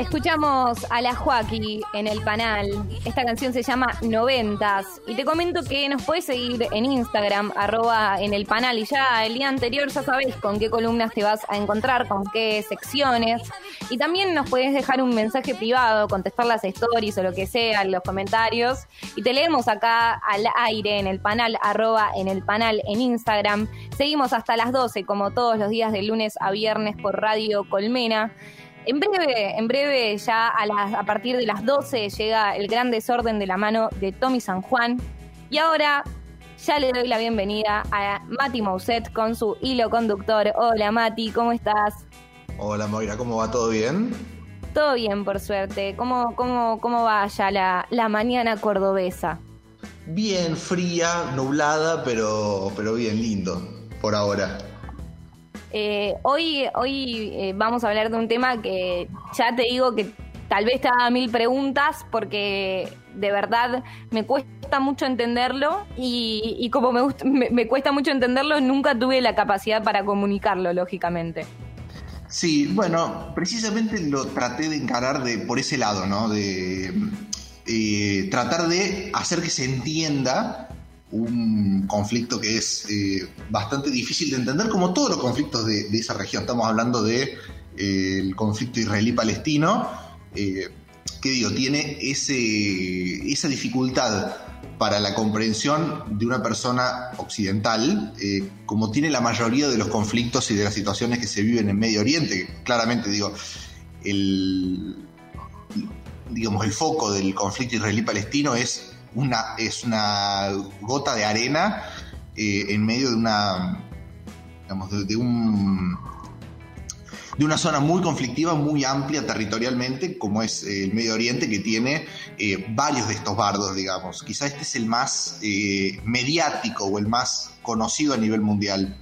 Escuchamos a la Joaquí en el panel. Esta canción se llama Noventas. Y te comento que nos puedes seguir en Instagram, arroba en el panel. Y ya el día anterior ya sabéis con qué columnas te vas a encontrar, con qué secciones. Y también nos puedes dejar un mensaje privado, contestar las stories o lo que sea, los comentarios. Y te leemos acá al aire en el panel, arroba en el panel en Instagram. Seguimos hasta las 12, como todos los días de lunes a viernes por Radio Colmena. En breve, en breve, ya a, las, a partir de las 12 llega el gran desorden de la mano de Tommy San Juan. Y ahora ya le doy la bienvenida a Mati Mousset con su hilo conductor. Hola Mati, ¿cómo estás? Hola Moira, ¿cómo va? ¿Todo bien? Todo bien, por suerte. ¿Cómo, cómo, cómo va ya la, la mañana cordobesa? Bien, fría, nublada, pero, pero bien lindo por ahora. Eh, hoy hoy eh, vamos a hablar de un tema que ya te digo que tal vez te haga mil preguntas porque de verdad me cuesta mucho entenderlo y, como me, me, cuesta mucho entenderlo, nunca tuve la capacidad para comunicarlo, lógicamente. Sí, bueno, precisamente lo traté de encarar de, por ese lado, ¿no? De eh, tratar de hacer que se entienda un conflicto que es eh, bastante difícil de entender, como todos los conflictos de, esa región. Estamos hablando del de, eh, conflicto israelí-palestino, eh, que digo, tiene ese, esa dificultad para la comprensión de una persona occidental, como tiene la mayoría de los conflictos y de las situaciones que se viven en Medio Oriente. Claramente, digo, el, digamos, el foco del conflicto israelí-palestino es una, es una gota de arena eh, en medio de una, digamos, de, un, de una zona muy conflictiva, muy amplia territorialmente, como es el Medio Oriente, que tiene eh, varios de estos bardos, digamos. Quizá este es el más eh, mediático o el más conocido a nivel mundial.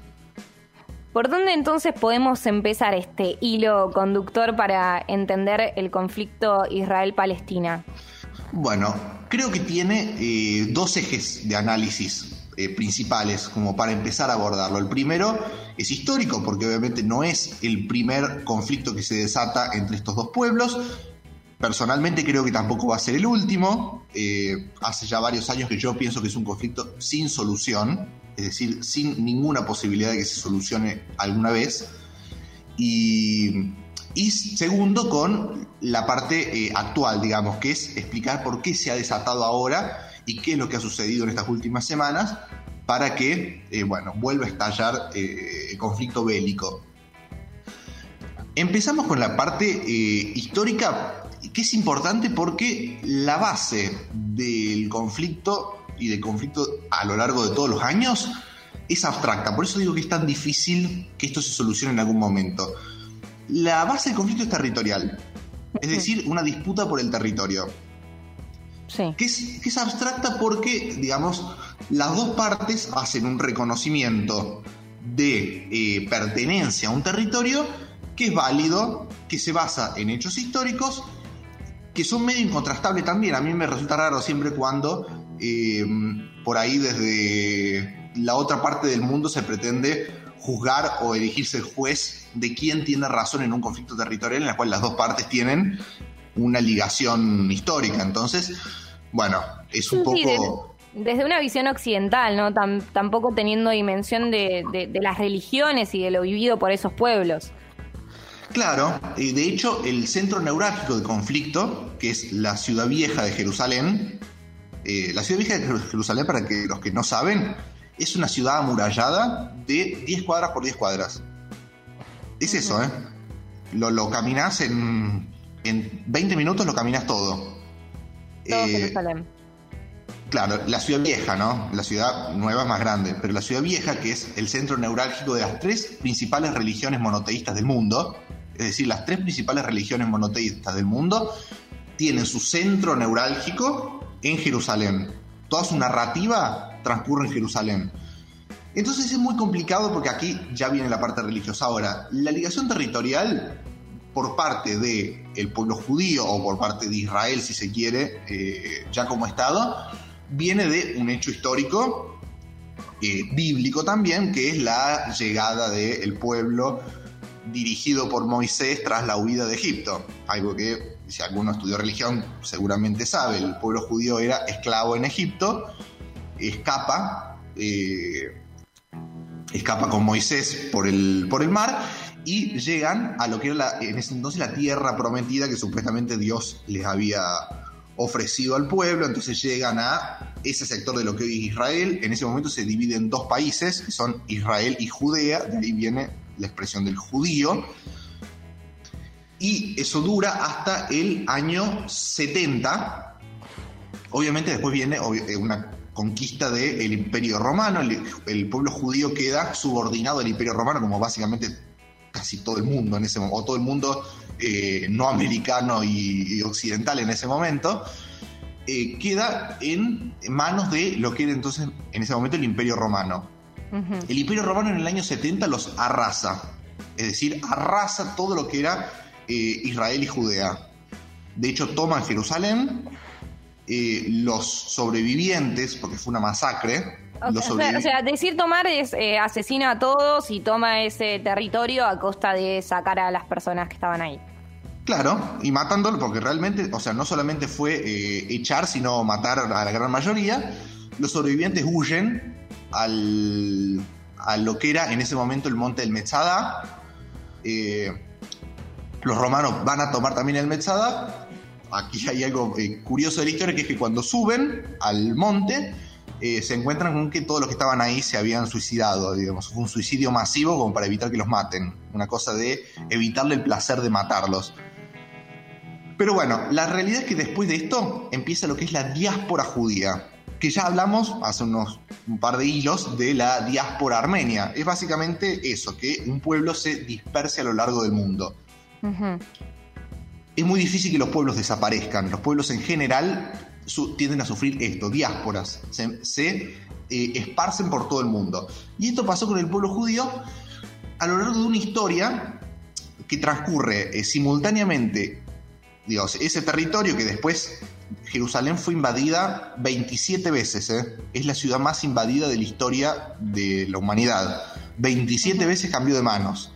¿Por dónde entonces podemos empezar este hilo conductor para entender el conflicto Israel-Palestina? Bueno, creo que tiene eh, dos ejes de análisis eh, principales como para empezar a abordarlo. El primero es histórico, porque obviamente no es el primer conflicto que se desata entre estos dos pueblos. Personalmente creo que tampoco va a ser el último. Eh, hace ya varios años que yo pienso que es un conflicto sin solución, es decir, sin ninguna posibilidad de que se solucione alguna vez. Y y segundo, con la parte eh, actual, digamos, que es explicar por qué se ha desatado ahora y qué es lo que ha sucedido en estas últimas semanas para que, eh, bueno, vuelva a estallar eh, el conflicto bélico. Empezamos con la parte histórica, que es importante porque la base del conflicto y del conflicto a lo largo de todos los años es abstracta. Por eso digo que es tan difícil que esto se solucione en algún momento. La base del conflicto es territorial, es decir, una disputa por el territorio. Sí. Que, es, abstracta porque, digamos, las dos partes hacen un reconocimiento de eh, pertenencia a un territorio que es válido, que se basa en hechos históricos, que son medio incontrastables también. A mí me resulta raro siempre cuando eh, por ahí desde la otra parte del mundo se pretende juzgar o elegirse el juez de quién tiene razón en un conflicto territorial en el cual las dos partes tienen una ligación histórica. Entonces, bueno, es un poco... desde, una visión occidental, ¿no? tampoco teniendo dimensión de, las religiones y de lo vivido por esos pueblos. Claro, de hecho, el centro neurálgico del conflicto, que es la ciudad vieja de Jerusalén, eh, la ciudad vieja de Jerusalén, para que los que no saben, es una ciudad amurallada de 10 cuadras por 10 cuadras. Es eso, ¿eh? Lo, lo caminas en, en 20 minutos, lo caminas todo. Todo eh, Jerusalén. Claro, la ciudad vieja, ¿no? La ciudad nueva es más grande, pero la ciudad vieja, que es el centro neurálgico de las tres principales religiones monoteístas del mundo, es decir, las tres principales religiones monoteístas del mundo, tienen su centro neurálgico en Jerusalén. Toda su narrativa transcurre en Jerusalén. Entonces es muy complicado porque aquí ya viene la parte religiosa. Ahora, la ligación territorial por parte del el pueblo judío o por parte de Israel, si se quiere, eh, ya como Estado, viene de un hecho histórico, eh, bíblico también, que es la llegada del pueblo dirigido por Moisés tras la huida de Egipto. Algo que, si alguno estudió religión, seguramente sabe. El pueblo judío era esclavo en Egipto, escapa, eh, escapa con Moisés por el, por el mar y llegan a lo que era en ese entonces la tierra prometida que supuestamente Dios les había ofrecido al pueblo, entonces llegan a ese sector de lo que hoy es Israel, en ese momento se divide en dos países, que son Israel y Judea, de ahí viene la expresión del judío, y eso dura hasta el año 70, obviamente después viene eh, una conquista del Imperio Romano, el, pueblo judío queda subordinado al Imperio Romano como básicamente casi todo el mundo en ese momento, o todo el mundo eh, no americano y, occidental en ese momento, eh, queda en manos de lo que era entonces en ese momento el Imperio Romano. El Imperio Romano en el año 70 los arrasa, es decir, arrasa todo lo que era eh, Israel y Judea. De hecho, toman Jerusalén, los sobrevivientes, porque fue una masacre, o sea, decir tomar es eh, asesina a todos y toma ese territorio a costa de sacar a las personas que estaban ahí. Claro, y matándolo, porque realmente, o sea, no solamente fue eh, echar, sino matar a la gran mayoría. Los sobrevivientes huyen al, a lo que era en ese momento el monte del Metzada. Eh, los romanos van a tomar también el Metzada. Aquí hay algo curioso de la historia, que es que cuando suben al monte, eh, se encuentran con que todos los que estaban ahí se habían suicidado, digamos, fue un suicidio masivo como para evitar que los maten, una cosa de evitarle el placer de matarlos. Pero bueno, la realidad es que después de esto empieza lo que es la diáspora judía, que ya hablamos hace unos un par de hilos de la diáspora armenia. Es básicamente eso, que un pueblo se disperse a lo largo del mundo. Es muy difícil que los pueblos desaparezcan. Los pueblos en general tienden a sufrir esto, diásporas, se, eh, esparcen por todo el mundo. Y esto pasó con el pueblo judío a lo largo de una historia que transcurre eh, simultáneamente, digamos, ese territorio que después Jerusalén fue invadida 27 veces, ¿eh? es la ciudad más invadida de la historia de la humanidad. 27 veces cambió de manos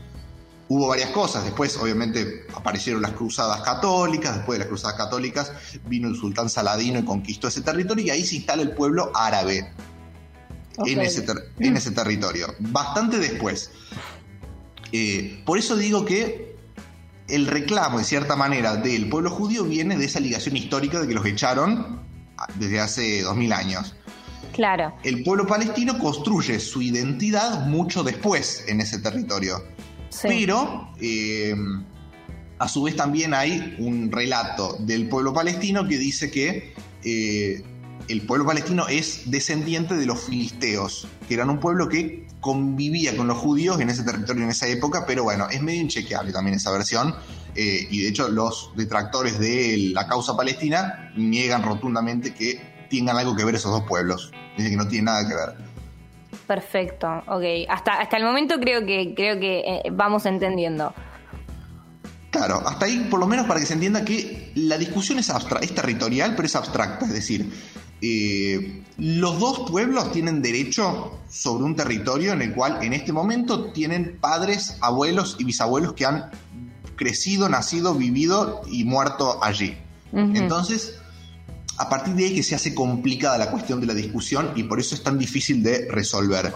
hubo varias cosas. Después, obviamente, aparecieron las cruzadas católicas. Después de las cruzadas católicas, vino el sultán Saladino y conquistó ese territorio. Y ahí se instala el pueblo árabe en, ese en, ese territorio. Bastante después. Eh, por eso digo que el reclamo, de cierta manera, del pueblo judío viene de esa ligación histórica de que los echaron desde hace dos mil años. Claro. El pueblo palestino construye su identidad mucho después en ese territorio. Pero eh, a su vez también hay un relato del pueblo palestino que dice que eh, el pueblo palestino es descendiente de los filisteos, que eran un pueblo que convivía con los judíos en ese territorio en esa época, pero bueno, es medio inchequeable también esa versión. Eh, y de hecho los detractores de la causa palestina niegan rotundamente que tengan algo que ver esos dos pueblos. Dicen que no tienen nada que ver. Perfecto, ok. Hasta, hasta el momento creo que, creo que eh, vamos entendiendo. Claro, hasta ahí por lo menos para que se entienda que la discusión es, es territorial, pero es abstracta. Es decir, eh, los dos pueblos tienen derecho sobre un territorio en el cual en este momento tienen padres, abuelos y bisabuelos que han crecido, nacido, vivido y muerto allí. Entonces, a partir de ahí que se hace complicada la cuestión de la discusión y por eso es tan difícil de resolver.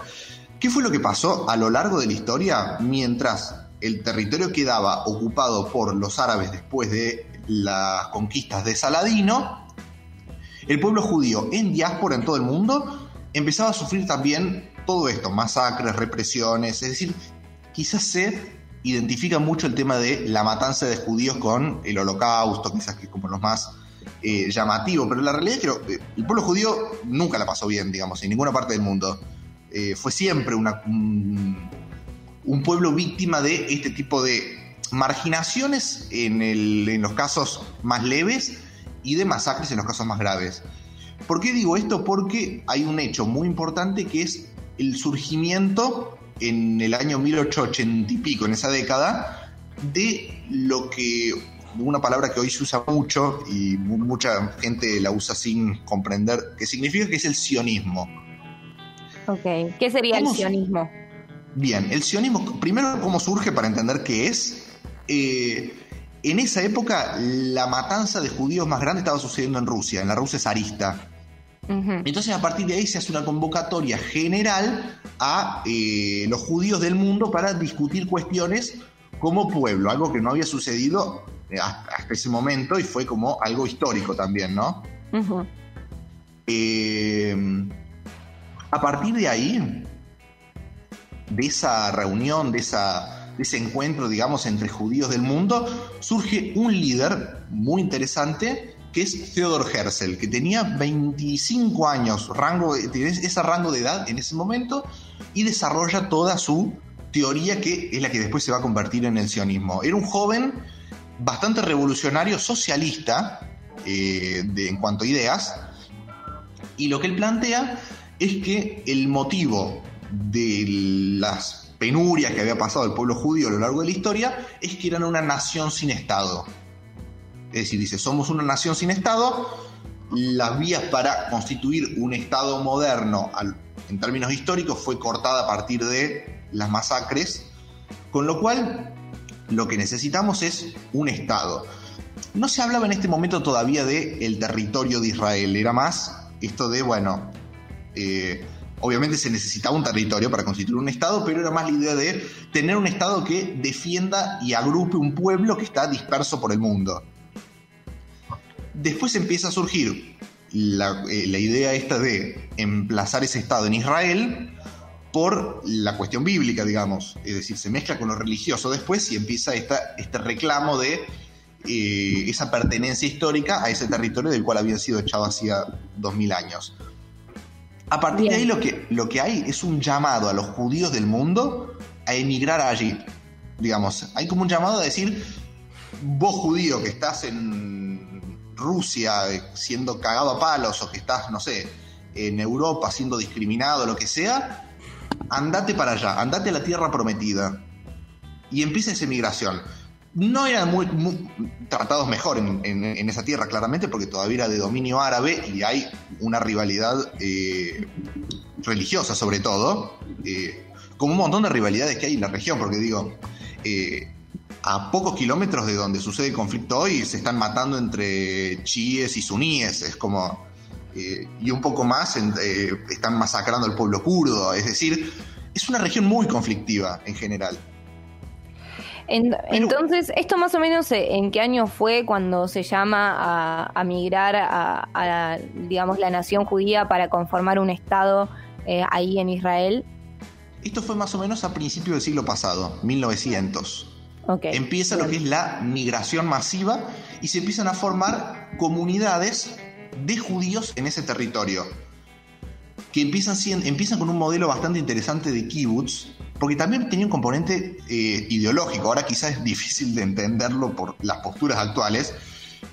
¿Qué fue lo que pasó a lo largo de la historia mientras el territorio quedaba ocupado por los árabes después de las conquistas de Saladino? El pueblo judío en diáspora en todo el mundo empezaba a sufrir también todo esto, masacres, represiones, es decir, quizás se identifica mucho el tema de la matanza de judíos con el holocausto, quizás que como los más eh, llamativo, pero la realidad es que eh, el pueblo judío nunca la pasó bien, digamos, en ninguna parte del mundo. Eh, fue siempre un, pueblo víctima de este tipo de marginaciones en los casos más leves y de masacres en los casos más graves. ¿Por qué digo esto? Porque hay un hecho muy importante que es el surgimiento en el año 1880 y pico, en esa década, de lo que una palabra que hoy se usa mucho y mucha gente la usa sin comprender qué significa, que es el sionismo. Ok, ¿qué sería el sionismo? Bien, el sionismo, primero, ¿cómo surge para entender qué es? Eh, en esa época, la matanza de judíos más grande estaba sucediendo en Rusia, en la Rusia zarista. Entonces, a partir de ahí se hace una convocatoria general a eh, los judíos del mundo para discutir cuestiones como pueblo, algo que no había sucedido hasta ese momento y fue como algo histórico también, ¿no? a partir de ahí, de esa reunión, de, esa, ese encuentro, digamos, entre judíos del mundo, surge un líder muy interesante que es Theodor Herzl, que tenía 25 años, rango, ese rango de edad en ese momento, y desarrolla toda su teoría que es la que después se va a convertir en el sionismo. Era un joven bastante revolucionario, socialista, eh, en cuanto a ideas, y lo que él plantea es que el motivo de las penurias que había pasado el pueblo judío a lo largo de la historia es que eran una nación sin Estado. Es decir, dice, somos una nación sin Estado, las vías para constituir un Estado moderno en términos históricos fue cortada a partir de las masacres, con lo cual lo que necesitamos es un Estado. No se hablaba en este momento todavía de el territorio de Israel, era más esto de, bueno, eh, Obviamente se necesitaba un territorio para constituir un Estado, pero era más la idea de tener un Estado que defienda y agrupe un pueblo que está disperso por el mundo. Después empieza a surgir la, eh, idea esta de emplazar ese Estado en Israel por la cuestión bíblica, digamos. Es decir, se mezcla con lo religioso después y empieza esta, este reclamo de eh, esa pertenencia histórica a ese territorio del cual había sido echado hacía dos mil años. A partir de ahí lo que, lo que hay es un llamado a los judíos del mundo a emigrar allí. Digamos, hay como un llamado a decir, vos judío que estás en Rusia eh, siendo cagado a palos o que estás, no sé, en Europa siendo discriminado, lo que sea, andate para allá, andate a la tierra prometida. Y empieza esa emigración no eran muy, tratados mejor en, esa tierra, claramente, porque todavía era de dominio árabe y hay una rivalidad eh, religiosa, sobre todo, eh, como un montón de rivalidades que hay en la región, porque digo, eh, a pocos kilómetros de donde sucede el conflicto hoy se están matando entre chiíes y suníes, es como. Y un poco más están masacrando al pueblo kurdo, es decir, es una región muy conflictiva en general entonces, ¿esto más o menos eh, en qué año fue cuando se llama a, migrar a, digamos, la nación judía para conformar un Estado eh, ahí en Israel? Esto fue más o menos a principios del siglo pasado, 1900. Empieza lo que es la migración masiva y se empiezan a formar comunidades de judíos en ese territorio que empiezan, empiezan con un modelo bastante interesante de kibbutz, porque también tenía un componente eh, ideológico. Ahora quizás es difícil de entenderlo por las posturas actuales,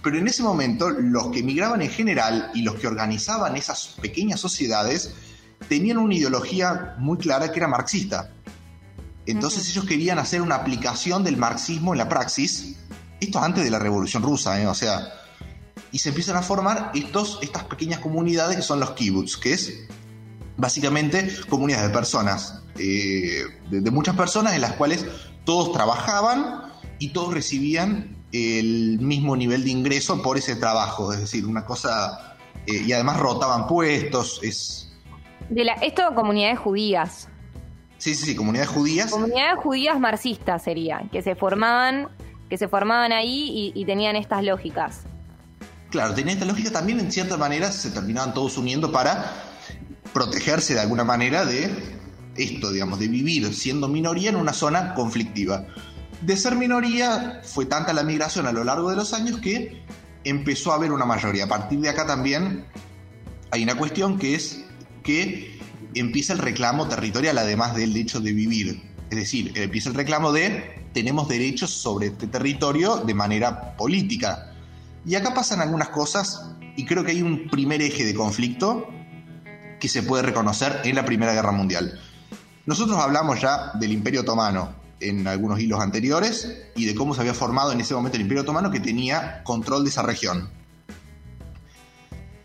pero en ese momento los que emigraban en general y los que organizaban esas pequeñas sociedades tenían una ideología muy clara que era marxista. Entonces ellos querían hacer una aplicación del marxismo en la praxis, esto antes de la Revolución Rusa, ¿eh? o sea, y se empiezan a formar estos, estas pequeñas comunidades que son los kibbutz, que es básicamente comunidades de personas, eh, de, muchas personas en las cuales todos trabajaban y todos recibían el mismo nivel de ingreso por ese trabajo, es decir, una cosa, eh, y además rotaban puestos, es... De la, esto comunidades judías. Sí, sí, sí, comunidades judías. Comunidades judías marxistas serían, que se formaban, que se formaban ahí y, y tenían estas lógicas. Claro, tenían esta lógica también en cierta manera se terminaban todos uniendo para protegerse de alguna manera de esto, digamos, de vivir siendo minoría en una zona conflictiva. De ser minoría fue tanta la migración a lo largo de los años que empezó a haber una mayoría. A partir de acá también hay una cuestión que es que empieza el reclamo territorial además del hecho de vivir. Es decir, empieza el reclamo de tenemos derechos sobre este territorio de manera política. Y acá pasan algunas cosas y creo que hay un primer eje de conflicto que se puede reconocer en la Primera Guerra Mundial. Nosotros hablamos ya del Imperio Otomano en algunos hilos anteriores y de cómo se había formado en ese momento el Imperio Otomano que tenía control de esa región.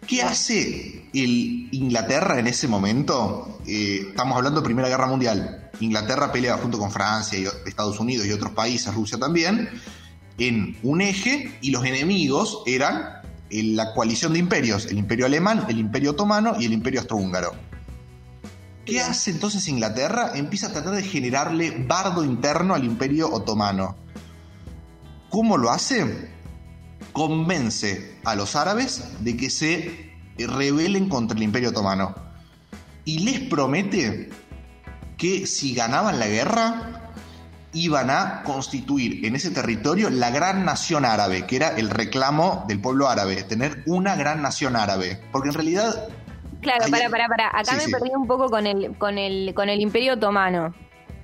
¿Qué hace el Inglaterra en ese momento? Eh, estamos hablando de Primera Guerra Mundial. Inglaterra peleaba junto con Francia y Estados Unidos y otros países, Rusia también, en un eje y los enemigos eran la coalición de imperios, el imperio alemán, el imperio otomano y el imperio austrohúngaro. ¿Qué hace entonces Inglaterra? Empieza a tratar de generarle bardo interno al imperio otomano. ¿Cómo lo hace? Convence a los árabes de que se rebelen contra el imperio otomano. Y les promete que si ganaban la guerra, iban a constituir en ese territorio la gran nación árabe, que era el reclamo del pueblo árabe, tener una gran nación árabe. Porque en realidad... Claro, para, para, para. Acá me perdí un poco con el, con el, con el imperio otomano.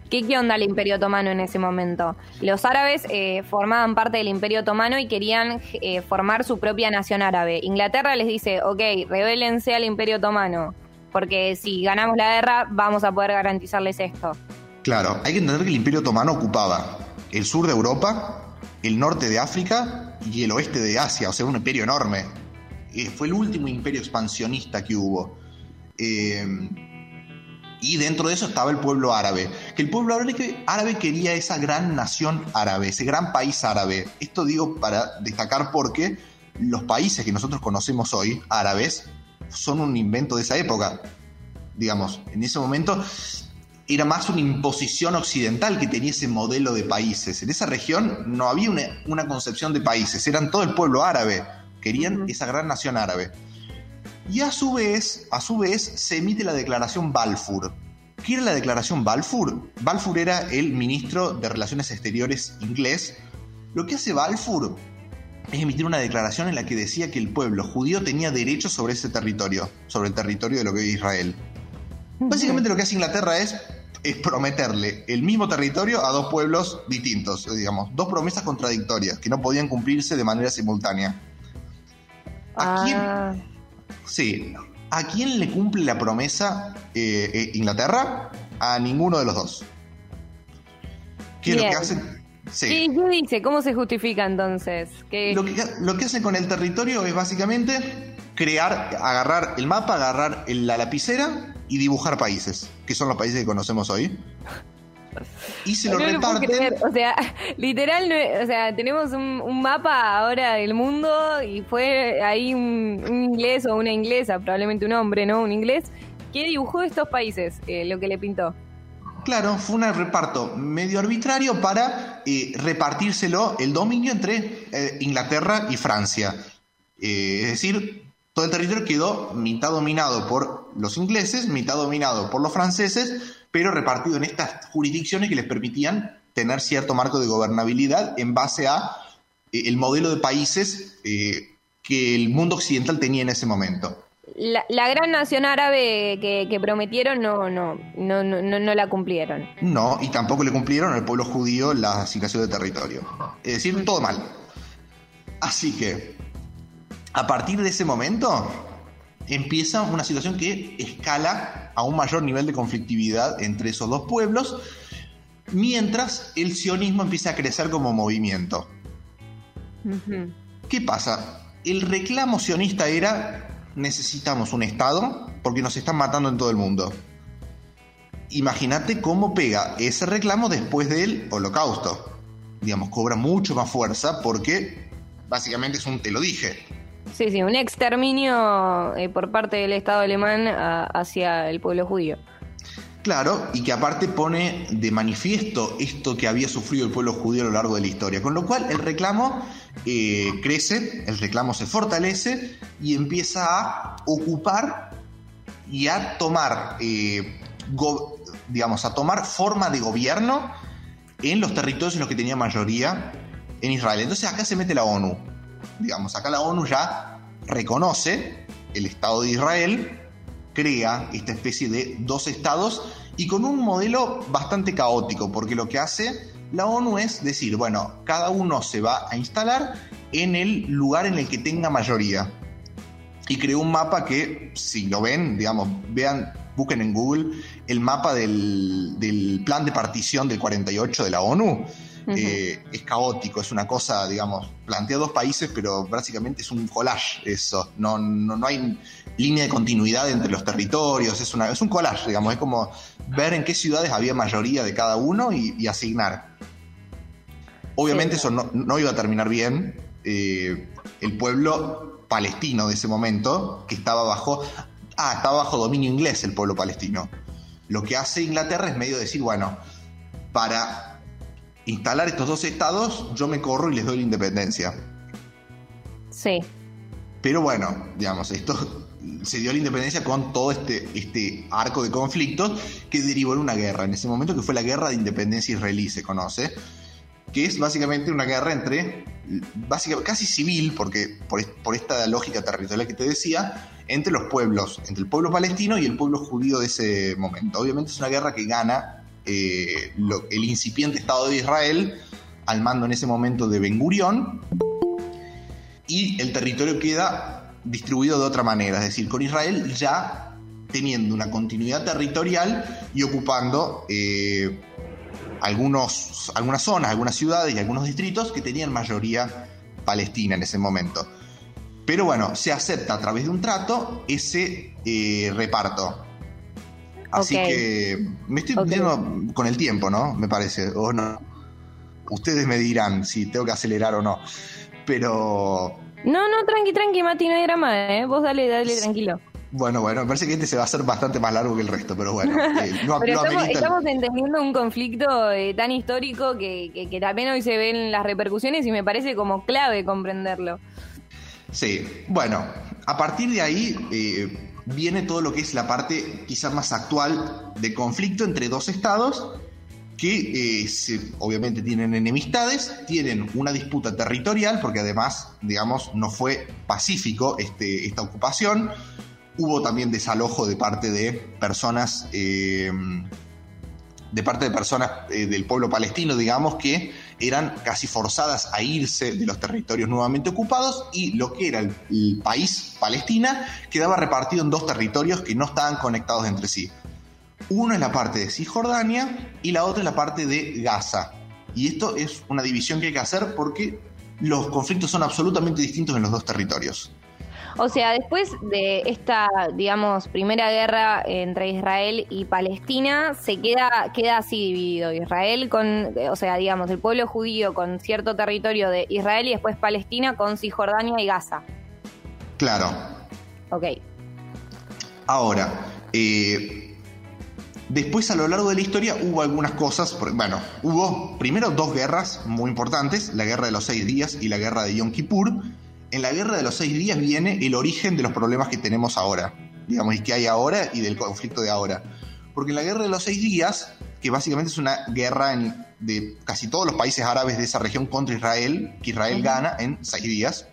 ¿Qué, ¿Qué, onda el Imperio Otomano en ese momento? Los árabes eh, formaban parte del Imperio Otomano y querían eh, formar su propia nación árabe. Inglaterra les dice, ok, rebélense al Imperio Otomano, porque si ganamos la guerra vamos a poder garantizarles esto. Claro, hay que entender que el Imperio Otomano ocupaba el sur de Europa, el norte de África y el oeste de Asia, o sea, un imperio enorme. Eh, fue el último imperio expansionista que hubo. Eh, y dentro de eso estaba el pueblo árabe, que el pueblo árabe quería esa gran nación árabe, ese gran país árabe. Esto digo para destacar porque los países que nosotros conocemos hoy, árabes, son un invento de esa época. Digamos, en ese momento era más una imposición occidental que tenía ese modelo de países. En esa región no había una, concepción de países, eran todo el pueblo árabe, querían esa gran nación árabe. Y a su vez, a su vez, se emite la declaración Balfour. ¿Qué era la declaración Balfour? Balfour era el ministro de Relaciones Exteriores inglés. Lo que hace Balfour es emitir una declaración en la que decía que el pueblo judío tenía derecho sobre ese territorio, sobre el territorio de lo que es Israel. Básicamente lo que hace Inglaterra es, es prometerle el mismo territorio a dos pueblos distintos, digamos, dos promesas contradictorias que no podían cumplirse de manera simultánea. ¿A quién? Ah. Sí. ¿A quién le cumple la promesa eh, eh, Inglaterra? A ninguno de los dos. ¿Qué es lo que hacen? Sí. ¿Qué dice? ¿Cómo se justifica entonces? Lo, que, lo que hacen con el territorio es básicamente crear, agarrar el mapa, agarrar la lapicera y dibujar países, que son los países que conocemos hoy. Y se lo reparten. O sea, literal, o sea, tenemos un, mapa ahora del mundo y fue ahí un, inglés o una inglesa, probablemente un hombre, ¿no? Un inglés, que dibujó estos países, eh, lo que le pintó. Claro, fue un reparto medio arbitrario para eh, repartírselo el dominio entre eh, Inglaterra y Francia. es decir, todo el territorio quedó mitad dominado por los ingleses, mitad dominado por los franceses, pero repartido en estas jurisdicciones que les permitían tener cierto marco de gobernabilidad en base a eh, el modelo de países eh, que el mundo occidental tenía en ese momento. La, gran nación árabe que, prometieron no, no, no, no, no la cumplieron. No, y tampoco le cumplieron al pueblo judío la asignación de territorio. Es decir, todo mal. Así que a partir de ese momento empieza una situación que escala a un mayor nivel de conflictividad entre esos dos pueblos, mientras el sionismo empieza a crecer como movimiento. ¿Qué pasa? El reclamo sionista era necesitamos un Estado porque nos están matando en todo el mundo. Imagínate cómo pega ese reclamo después del holocausto. Digamos, cobra mucho más fuerza porque básicamente es un te lo dije. Sí, sí, un exterminio eh, por parte del Estado alemán hacia el pueblo judío. Claro, y que aparte pone de manifiesto esto que había sufrido el pueblo judío a lo largo de la historia. Con lo cual el reclamo eh, crece, el reclamo se fortalece y empieza a ocupar y a tomar, eh, digamos, a tomar forma de gobierno en los territorios en los que tenía mayoría en Israel. Entonces acá se mete la ONU digamos, acá la ONU ya reconoce el Estado de Israel, crea esta especie de dos estados y con un modelo bastante caótico, porque lo que hace la ONU es decir, bueno, cada uno se va a instalar en el lugar en el que tenga mayoría. Y creó un mapa que, si lo ven, digamos, vean, busquen en Google el mapa del, del plan de partición del 48 de la ONU eh, es caótico, es una cosa, digamos, plantea dos países, pero básicamente es un collage eso. No, no, hay línea de continuidad entre los territorios, es, una, es un collage, digamos, es como ver en qué ciudades había mayoría de cada uno y, asignar. Obviamente eso no, iba a terminar bien. Eh, el pueblo palestino de ese momento, que estaba bajo, ah, estaba bajo dominio inglés el pueblo palestino. Lo que hace Inglaterra es medio decir, bueno, para instalar estos dos estados, yo me corro y les doy la independencia. Sí. Pero bueno, digamos, esto se dio la independencia con todo este, este arco de conflictos que derivó en una guerra, en ese momento que fue la guerra de independencia israelí, se conoce, que es básicamente una guerra entre, básicamente, casi civil, porque por, por esta lógica territorial que te decía, entre los pueblos, entre el pueblo palestino y el pueblo judío de ese momento. Obviamente es una guerra que gana eh, el incipiente Estado de Israel al mando en ese momento de Ben Gurión y el territorio queda distribuido de otra manera, es decir, con Israel ya teniendo una continuidad territorial y ocupando eh, algunos, algunas zonas, algunas ciudades y algunos distritos que tenían mayoría palestina en ese momento. Pero bueno, se acepta a través de un trato ese eh, reparto. Así que me estoy okay. con el tiempo, ¿no? Me parece, o no. Ustedes me dirán si tengo que acelerar o no. Pero. No, no, tranqui, tranqui, Mati, no hay drama, ¿eh? Vos dale, dale, tranquilo. Bueno, bueno, me parece que este se va a hacer bastante más largo que el resto, pero bueno. Eh, no, pero estamos, entendiendo un conflicto eh, tan histórico que, que, también hoy se ven las repercusiones y me parece como clave comprenderlo. Sí, bueno, a partir de ahí, eh, viene todo lo que es la parte quizás más actual de conflicto entre dos estados que eh, obviamente tienen enemistades, tienen una disputa territorial, porque además, digamos, no fue pacífico este, esta ocupación. Hubo también desalojo de parte de personas, eh, de parte de personas eh, del pueblo palestino, digamos, que eran casi forzadas a irse de los territorios nuevamente ocupados y lo que era el, país Palestina quedaba repartido en dos territorios que no estaban conectados entre sí. Uno es la parte de Cisjordania y la otra es la parte de Gaza. Y esto es una división que hay que hacer porque los conflictos son absolutamente distintos en los dos territorios. O sea, después de esta, digamos, primera guerra entre Israel y Palestina, se queda, queda así dividido. Israel con, o sea, digamos, el pueblo judío con cierto territorio de Israel y después Palestina con Cisjordania y Gaza. Claro. Ok. Ahora, eh, después a lo largo de la historia hubo algunas cosas, bueno, hubo primero dos guerras muy importantes, la guerra de los seis días y la guerra de Yom Kippur, en la guerra de los seis días viene el origen de los problemas que tenemos ahora, digamos, y que hay ahora y del conflicto de ahora. Porque en la guerra de los seis días, que básicamente es una guerra de casi todos los países árabes de esa región contra Israel, que Israel gana en seis días,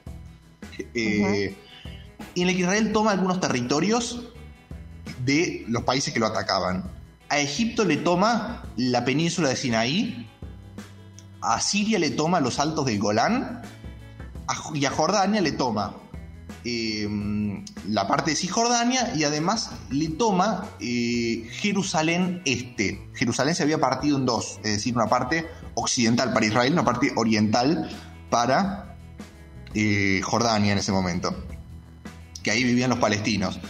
eh, y en el que Israel toma algunos territorios de los países que lo atacaban. A Egipto le toma la península de Sinaí, a Siria le toma los altos del Golán, y a Jordania le toma em, la parte de Cisjordania y además le toma eh, Jerusalén Este. Jerusalén se había partido en dos, es decir, una parte occidental para Israel, una parte oriental para eh, Jordania en ese momento, que ahí vivían los palestinos.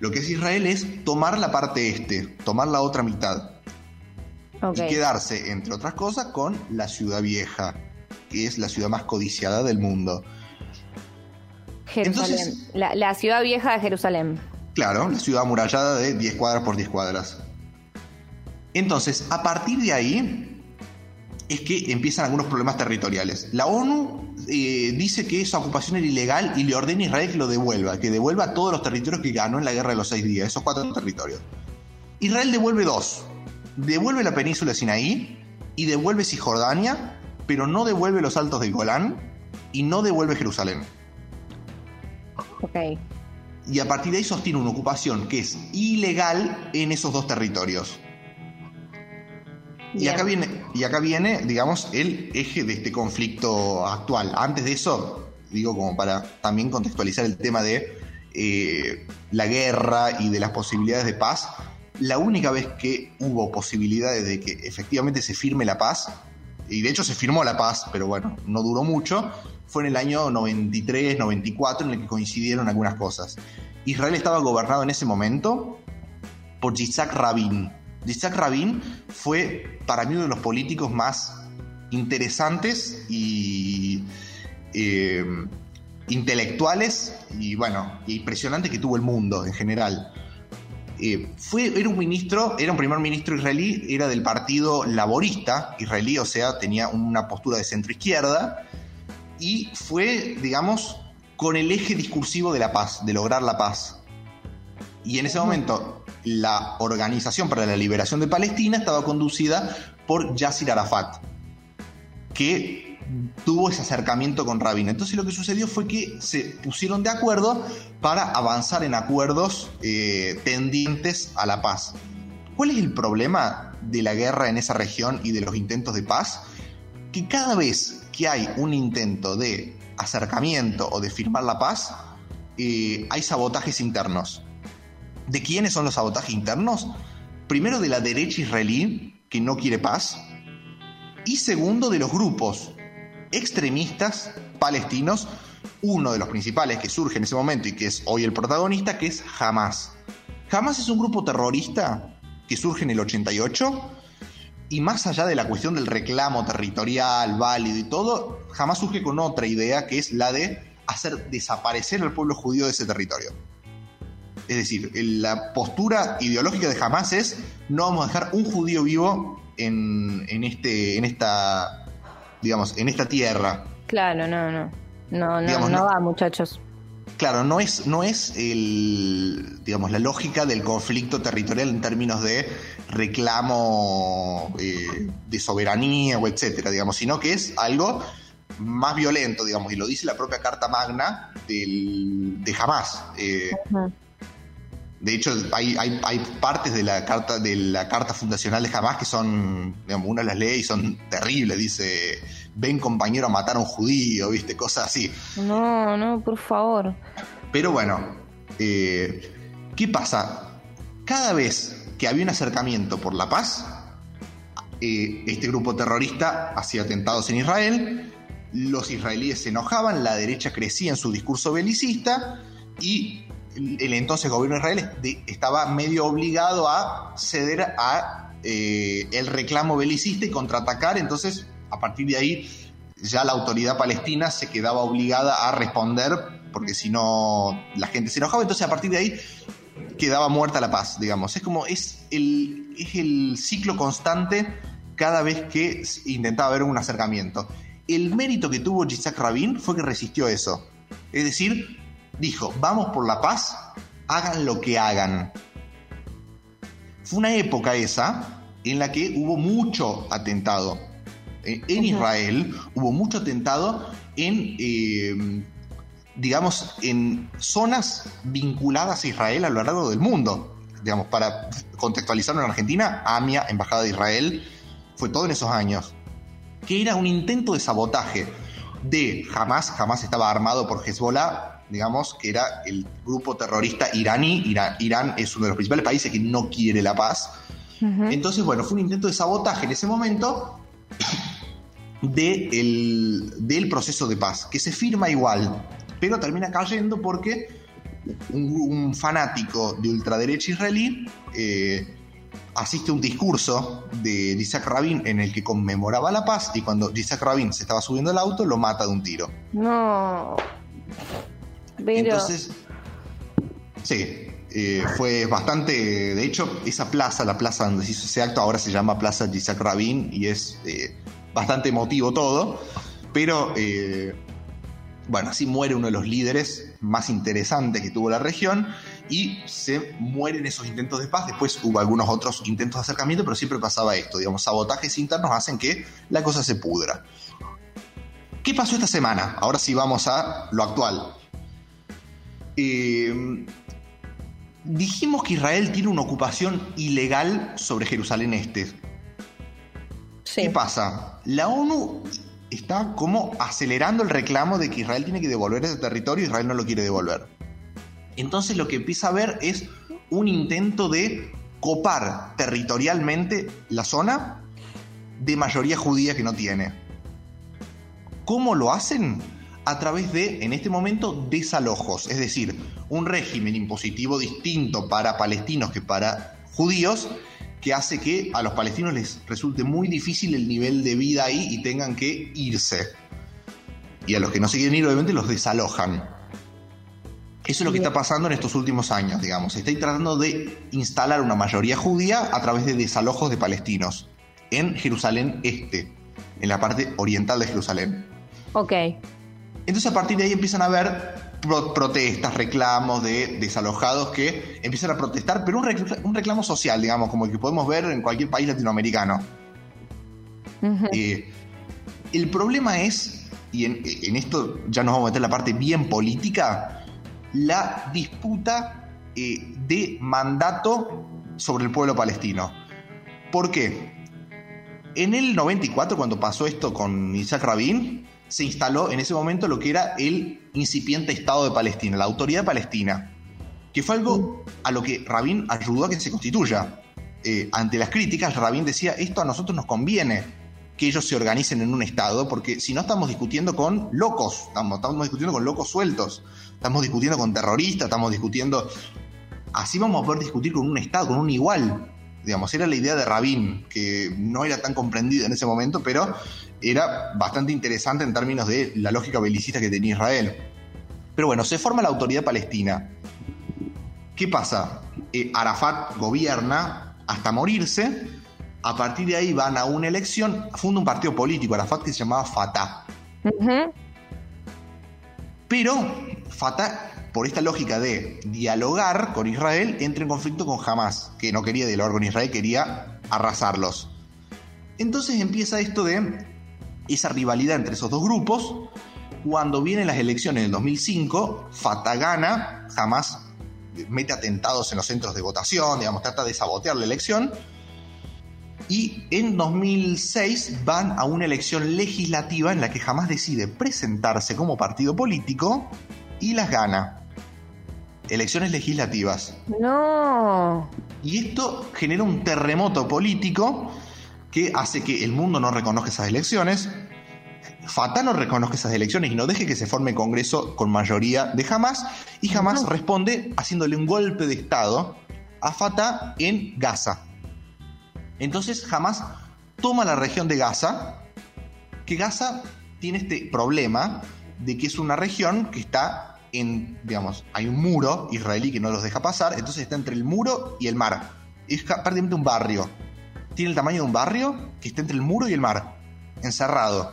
Lo que es Israel es tomar la parte este, tomar la otra mitad. Y quedarse, entre otras cosas, con la ciudad vieja, que es la ciudad más codiciada del mundo. Jerusalén, la, ciudad vieja de Jerusalén. Claro, la ciudad amurallada de 10 cuadras por 10 cuadras. Entonces, a partir de ahí es que empiezan algunos problemas territoriales. La ONU eh, dice que esa ocupación era ilegal y le ordena a Israel que lo devuelva, que devuelva todos los territorios que ganó en la guerra de los seis días, esos cuatro territorios. Israel devuelve dos. Devuelve la península de Sinaí y devuelve Cisjordania pero no devuelve los altos del Golán y no devuelve Jerusalén. Ok. Y a partir de ahí sostiene una ocupación que es ilegal en esos dos territorios. Y acá, viene, y acá viene, digamos, el eje de este conflicto actual. Antes de eso, digo como para también contextualizar el tema de eh, la guerra y de las posibilidades de paz, la única vez que hubo posibilidades de que efectivamente se firme la paz y de hecho se firmó la paz, pero bueno, no duró mucho, fue en el año 93, 94 en el que coincidieron algunas cosas. Israel estaba gobernado en ese momento por Yitzhak Rabin. Yitzhak Rabin fue para mí uno de los políticos más interesantes y eh, intelectuales y bueno, impresionantes que tuvo el mundo en general. Eh, fue, era un ministro, era un primer ministro israelí, era del partido laborista israelí, o sea, tenía una postura de centro izquierda, y fue, digamos, con el eje discursivo de la paz, de lograr la paz. Y en ese momento, la Organización para la Liberación de Palestina estaba conducida por Yasser Arafat, que tuvo ese acercamiento con Rabin. Entonces lo que sucedió fue que se pusieron de acuerdo para avanzar en acuerdos eh, tendientes a la paz. ¿Cuál es el problema de la guerra en esa región y de los intentos de paz? Que cada vez que hay un intento de acercamiento o de firmar la paz, eh, hay sabotajes internos. ¿De quiénes son los sabotajes internos? Primero de la derecha israelí, que no quiere paz, y segundo de los grupos extremistas palestinos, uno de los principales que surge en ese momento y que es hoy el protagonista, que es Hamas. Hamas es un grupo terrorista que surge en el 88 y más allá de la cuestión del reclamo territorial, válido y todo, Hamas surge con otra idea que es la de hacer desaparecer al pueblo judío de ese territorio. Es decir, la postura ideológica de Hamas es no vamos a dejar un judío vivo en, en, este, en esta digamos, en esta tierra. Claro, no, no. No, no, no, va, muchachos. Claro, no es, no es el, digamos, la lógica del conflicto territorial en términos de reclamo eh, de soberanía o etcétera, digamos, sino que es algo más violento, digamos, y lo dice la propia Carta Magna del, de Hamas. Eh, de hecho, hay, hay, partes de la carta de la carta fundacional de Hamas que son, digamos, una las lee y son terribles. Dice, ven compañero a matar a un judío, viste, cosas así. No, no, por favor. Pero bueno, eh, ¿qué pasa? Cada vez que había un acercamiento por la paz, eh, este grupo terrorista hacía atentados en Israel, los israelíes se enojaban, la derecha crecía en su discurso belicista y el entonces gobierno de Israel estaba medio obligado a ceder a eh, el reclamo belicista y contraatacar, entonces a partir de ahí ya la autoridad palestina se quedaba obligada a responder porque si no la gente se enojaba, entonces a partir de ahí quedaba muerta la paz, digamos. Es como es el, es el ciclo constante cada vez que intentaba haber un acercamiento. El mérito que tuvo Yitzhak Rabin fue que resistió eso. Es decir, dijo, vamos por la paz, hagan lo que hagan. Fue una época esa en la que hubo mucho atentado. En Israel hubo mucho atentado en, eh, digamos, en zonas vinculadas a Israel a lo largo del mundo. Digamos, para contextualizarlo en Argentina, AMIA, Embajada de Israel, fue todo en esos años. Que era un intento de sabotaje de Hamas, Hamas estaba armado por Hezbollah, digamos, que era el grupo terrorista iraní. Irán, es uno de los principales países que no quiere la paz. Entonces, bueno, fue un intento de sabotaje en ese momento de del proceso de paz, que se firma igual, pero termina cayendo porque un, fanático de ultraderecha israelí eh, asiste a un discurso de Isaac Rabin en el que conmemoraba la paz y cuando Isaac Rabin se estaba subiendo al auto lo mata de un tiro. No. Entonces, sí, eh, fue bastante. De hecho, esa plaza, la plaza donde se hizo ese acto, ahora se llama Plaza Isaac Rabin y es eh, bastante emotivo todo. Pero, eh, bueno, así muere uno de los líderes más interesantes que tuvo la región y se mueren esos intentos de paz. Después hubo algunos otros intentos de acercamiento, pero siempre pasaba esto. Digamos, sabotajes internos hacen que la cosa se pudra. ¿Qué pasó esta semana? Ahora sí vamos a lo actual. Eh, dijimos que Israel tiene una ocupación ilegal sobre Jerusalén Este. ¿Qué pasa? La ONU está como acelerando el reclamo de que Israel tiene que devolver ese territorio y Israel no lo quiere devolver. Entonces lo que empieza a ver es un intento de copar territorialmente la zona de mayoría judía que no tiene. ¿Cómo lo hacen? A través de, en este momento, desalojos, es decir, un régimen impositivo distinto para palestinos que para judíos, que hace que a los palestinos les resulte muy difícil el nivel de vida ahí y tengan que irse. Y a los que no se quieren ir, obviamente, los desalojan. Eso es lo que está pasando en estos últimos años, digamos. Se está tratando de instalar una mayoría judía a través de desalojos de palestinos en Jerusalén Este, en la parte oriental de Jerusalén. Ok. Entonces a partir de ahí empiezan a haber protestas, reclamos de desalojados que empiezan a protestar, pero un, reclamo social, digamos, como el que podemos ver en cualquier país latinoamericano. Eh, el problema es, y en, esto ya nos vamos a meter la parte bien política, la disputa eh, de mandato sobre el pueblo palestino. ¿Por qué? En el 94, cuando pasó esto con Isaac Rabin, se instaló en ese momento lo que era el incipiente Estado de Palestina, la Autoridad Palestina, que fue algo a lo que Rabin ayudó a que se constituya. Eh, ante las críticas, Rabin decía, esto a nosotros nos conviene que ellos se organicen en un Estado, porque si no estamos discutiendo con locos, estamos, estamos discutiendo con locos sueltos, estamos discutiendo con terroristas, estamos discutiendo... Así vamos a poder discutir con un Estado, con un igual, digamos, era la idea de Rabin, que no era tan comprendida en ese momento, pero era bastante interesante en términos de la lógica belicista que tenía Israel. Pero bueno, se forma la autoridad palestina. ¿Qué pasa? Eh, Arafat gobierna hasta morirse. A partir de ahí van a una elección, funda un partido político, Arafat, que se llamaba Fatah. Pero Fatah, por esta lógica de dialogar con Israel, entra en conflicto con Hamas, que no quería dialogar con Israel, quería arrasarlos. Entonces empieza esto de esa rivalidad entre esos dos grupos. Cuando vienen las elecciones del 2005, Fatah gana, jamás mete atentados en los centros de votación, digamos, trata de sabotear la elección. Y en 2006 van a una elección legislativa en la que jamás decide presentarse como partido político y las gana. Elecciones legislativas. No. Y esto genera un terremoto político que hace que el mundo no reconozca esas elecciones, Fatah no reconozca esas elecciones y no deje que se forme Congreso con mayoría de Hamas, y Hamas responde haciéndole un golpe de Estado a Fatah en Gaza. Entonces Hamas toma la región de Gaza, que Gaza tiene este problema de que es una región que está en, digamos, hay un muro israelí que no los deja pasar, entonces está entre el muro y el mar. Es prácticamente un barrio tiene el tamaño de un barrio que está entre el muro y el mar, encerrado.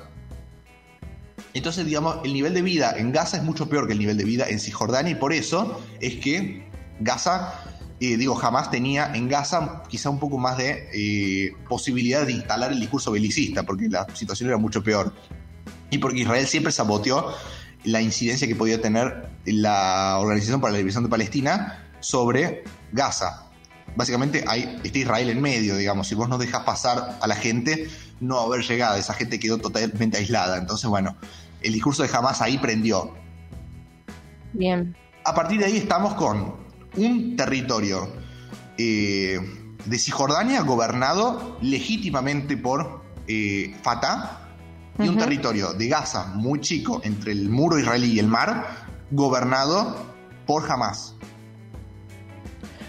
Entonces, digamos, el nivel de vida en Gaza es mucho peor que el nivel de vida en Cisjordania y por eso es que Gaza, eh, digo, jamás tenía en Gaza quizá un poco más de eh, posibilidad de instalar el discurso belicista, porque la situación era mucho peor. Y porque Israel siempre saboteó la incidencia que podía tener la Organización para la Liberación de Palestina sobre Gaza básicamente hay, está Israel en medio, digamos. Si vos no dejas pasar a la gente, no va a haber llegada. Esa gente quedó totalmente aislada. Entonces, bueno, el discurso de Hamas ahí prendió. Bien. A partir de ahí estamos con un territorio eh, de Cisjordania gobernado legítimamente por eh, Fatah y un territorio de Gaza muy chico entre el muro israelí y el mar gobernado por Hamas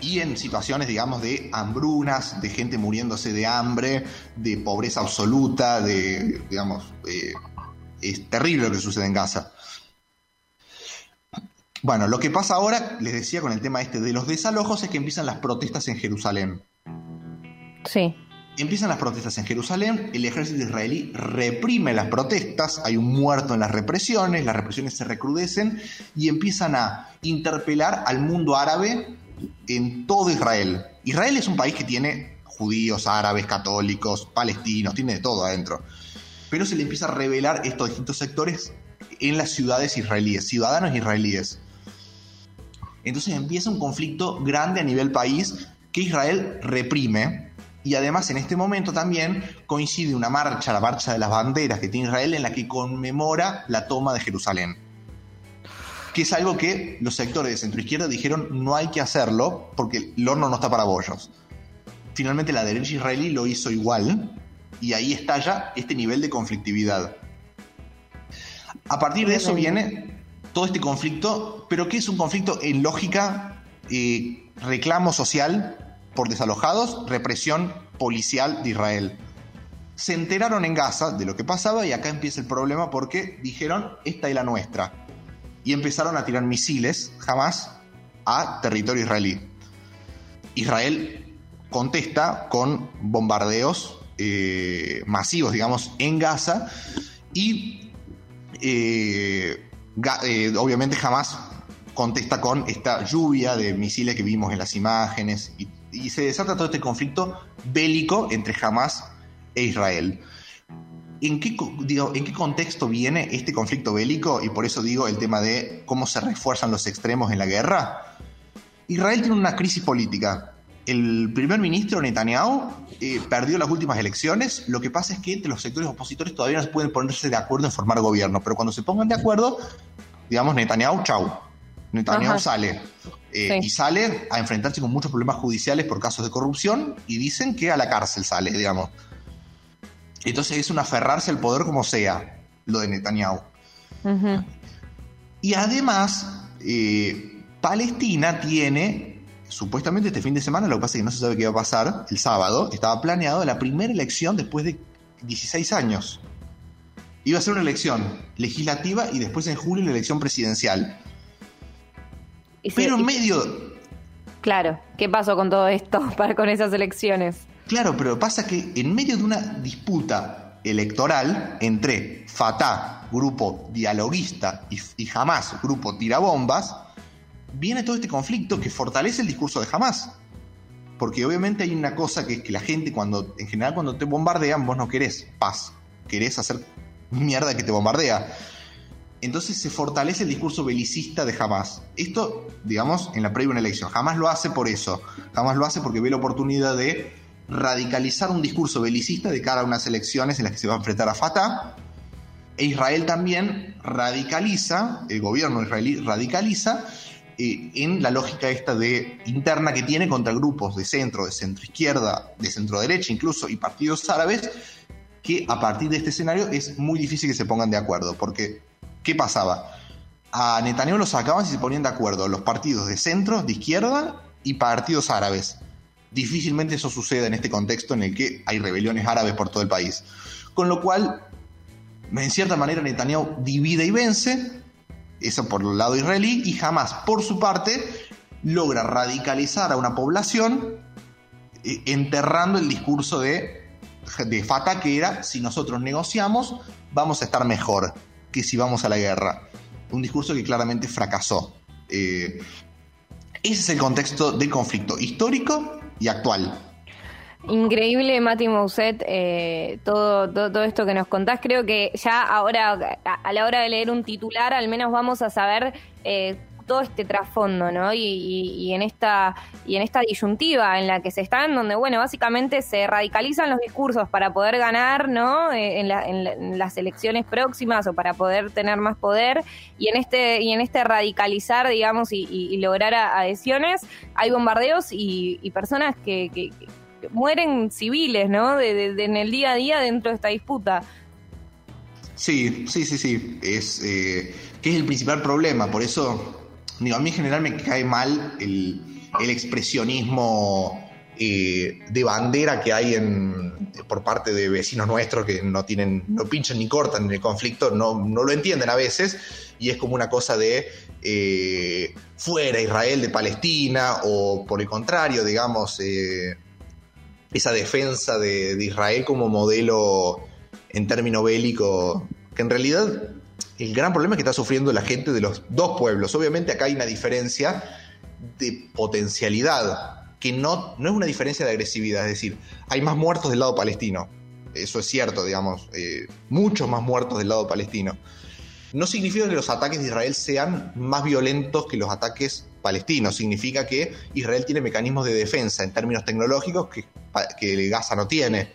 y en situaciones, digamos, de hambrunas, de gente muriéndose de hambre, de pobreza absoluta, de, digamos, eh, es terrible lo que sucede en Gaza. Bueno, lo que pasa ahora, les decía con el tema este de los desalojos, es que empiezan las protestas en Jerusalén. Sí. Empiezan las protestas en Jerusalén, el ejército israelí reprime las protestas, hay un muerto en las represiones, las represiones se recrudecen y empiezan a interpelar al mundo árabe en todo Israel. Israel es un país que tiene judíos, árabes, católicos, palestinos, tiene de todo adentro. Pero se le empieza a revelar estos distintos sectores en las ciudades israelíes, ciudadanos israelíes. Entonces empieza un conflicto grande a nivel país que Israel reprime. Y además en este momento también coincide una marcha, la marcha de las banderas que tiene Israel, en la que conmemora la toma de Jerusalén que es algo que los sectores de centroizquierda dijeron no hay que hacerlo porque el horno no está para bollos. Finalmente la derecha israelí lo hizo igual y ahí estalla este nivel de conflictividad. A partir de eso viene todo este conflicto, pero ¿qué es un conflicto en lógica? Eh, reclamo social por desalojados, represión policial de Israel. Se enteraron en Gaza de lo que pasaba y acá empieza el problema porque dijeron, esta es la nuestra. Y empezaron a tirar misiles, jamás, a territorio israelí. Israel contesta con bombardeos eh, masivos, digamos, en Gaza y eh, eh, obviamente jamás contesta con esta lluvia de misiles que vimos en las imágenes y, se desata todo este conflicto bélico entre Hamas e Israel. ¿En qué, ¿En qué contexto viene este conflicto bélico? Y por eso digo el tema de cómo se refuerzan los extremos en la guerra. Israel tiene una crisis política. El primer ministro Netanyahu eh, perdió las últimas elecciones. Lo que pasa es que entre los sectores opositores todavía no pueden ponerse de acuerdo en formar gobierno. Pero cuando se pongan de acuerdo, digamos, Netanyahu, chau. Netanyahu sale. Eh, y sale a enfrentarse con muchos problemas judiciales por casos de corrupción y dicen que a la cárcel sale, digamos. Entonces es un aferrarse al poder como sea, lo de Netanyahu. Y además, eh, Palestina tiene, supuestamente este fin de semana, lo que pasa es que no se sabe qué va a pasar, el sábado, estaba planeado la primera elección después de 16 años iba a ser una elección legislativa y después en julio la elección presidencial. pero en medio... Claro, ¿qué pasó con todo esto para, con esas elecciones? Claro, pero pasa que en medio de una disputa electoral entre Fatah, grupo dialoguista, y, y Hamas, grupo tirabombas, viene todo este conflicto que fortalece el discurso de Hamas. Porque obviamente hay una cosa que es que la gente, cuando, en general, cuando te bombardean, vos no querés paz, querés hacer mierda que te bombardea. Entonces se fortalece el discurso belicista de Hamas. Esto, digamos, en la previa una elección. Jamás lo hace por eso. Jamás lo hace porque ve la oportunidad de radicalizar un discurso belicista de cara a unas elecciones en las que se va a enfrentar a Fatah. E Israel también radicaliza, el gobierno israelí radicaliza eh, en la lógica esta de interna que tiene contra grupos de centro, de centro izquierda, de centro derecha incluso y partidos árabes que a partir de este escenario es muy difícil que se pongan de acuerdo, porque ¿qué pasaba? A Netanyahu lo sacaban si se ponían de acuerdo los partidos de centro, de izquierda y partidos árabes. Difícilmente eso sucede en este contexto en el que hay rebeliones árabes por todo el país. Con lo cual, en cierta manera, Netanyahu divide y vence, eso por el lado israelí, y jamás, por su parte, logra radicalizar a una población eh, enterrando el discurso de de Fatah que era, si nosotros negociamos, vamos a estar mejor que si vamos a la guerra. Un discurso que claramente fracasó. Eh, ese es el contexto del conflicto histórico y actual. Increíble, Mati Mousset, eh, todo, todo, esto que nos contás. Creo que ya ahora, a, la hora de leer un titular, al menos vamos a saber eh, todo este trasfondo, ¿no? Y, en esta y en esta disyuntiva en la que se están, donde bueno, básicamente se radicalizan los discursos para poder ganar, ¿no? Eh, en, las elecciones próximas o para poder tener más poder y en este y en este radicalizar, digamos, y, lograr adhesiones, hay bombardeos y, personas que, mueren civiles, ¿no? en el día a día dentro de esta disputa. Sí, sí, sí, sí. Es eh, que es el principal problema. Por eso a mí en general me cae mal el, expresionismo eh, de bandera que hay por parte de vecinos nuestros que no tienen, no pinchan ni cortan en el conflicto, no, lo entienden a veces, y es como una cosa de eh, fuera Israel de Palestina, o por el contrario, digamos, eh, esa defensa de, de Israel como modelo en término bélico, que en realidad el gran problema que está sufriendo la gente de los dos pueblos. Obviamente acá hay una diferencia de potencialidad, que no, no es una diferencia de agresividad, es decir, hay más muertos del lado palestino. Eso es cierto, digamos, eh, muchos más muertos del lado palestino. No significa que los ataques de Israel sean más violentos que los ataques palestinos. Significa que Israel tiene mecanismos de defensa en términos tecnológicos que, que Gaza no tiene.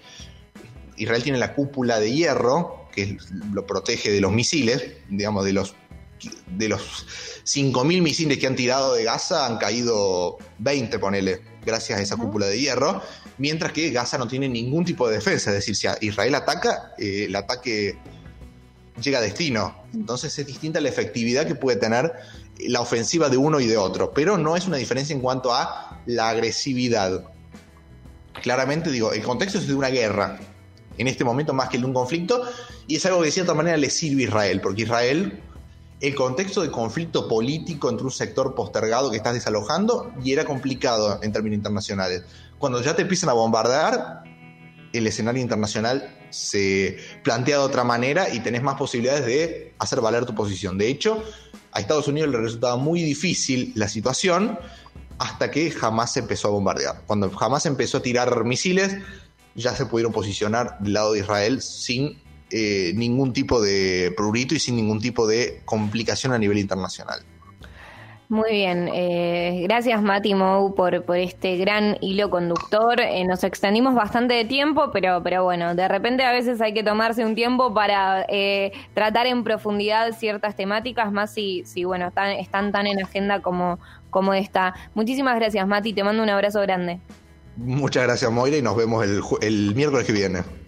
Israel tiene la cúpula de hierro, que lo protege de los misiles, digamos, de los de los 5.000 misiles que han tirado de Gaza, han caído 20, ponele, gracias a esa cúpula de hierro. mientras que Gaza no tiene ningún tipo de defensa. Es decir, si Israel ataca, eh, el ataque llega a destino. Entonces es distinta la efectividad que puede tener la ofensiva de uno y de otro, pero no es una diferencia en cuanto a la agresividad. Claramente digo, el contexto es de una guerra, en este momento más que de un conflicto, y es algo que de cierta manera le sirve a Israel, porque Israel, el contexto de conflicto político entre un sector postergado que estás desalojando, y era complicado en términos internacionales. Cuando ya te empiezan a bombardear, el escenario internacional se plantea de otra manera y tenés más posibilidades de hacer valer tu posición. De hecho, a Estados Unidos le resultaba muy difícil la situación hasta que jamás empezó a bombardear. Cuando jamás empezó a tirar misiles, ya se pudieron posicionar del lado de Israel sin eh, ningún tipo de prurito y sin ningún tipo de complicación a nivel internacional. Muy bien, eh, gracias Mati Mou por, por este gran hilo conductor. Eh, nos extendimos bastante de tiempo, pero, pero bueno, de repente a veces hay que tomarse un tiempo para eh, tratar en profundidad ciertas temáticas, más si, si bueno, están, están tan en agenda como, como esta. Muchísimas gracias Mati, te mando un abrazo grande. Muchas gracias Moira y nos vemos el, el miércoles que viene.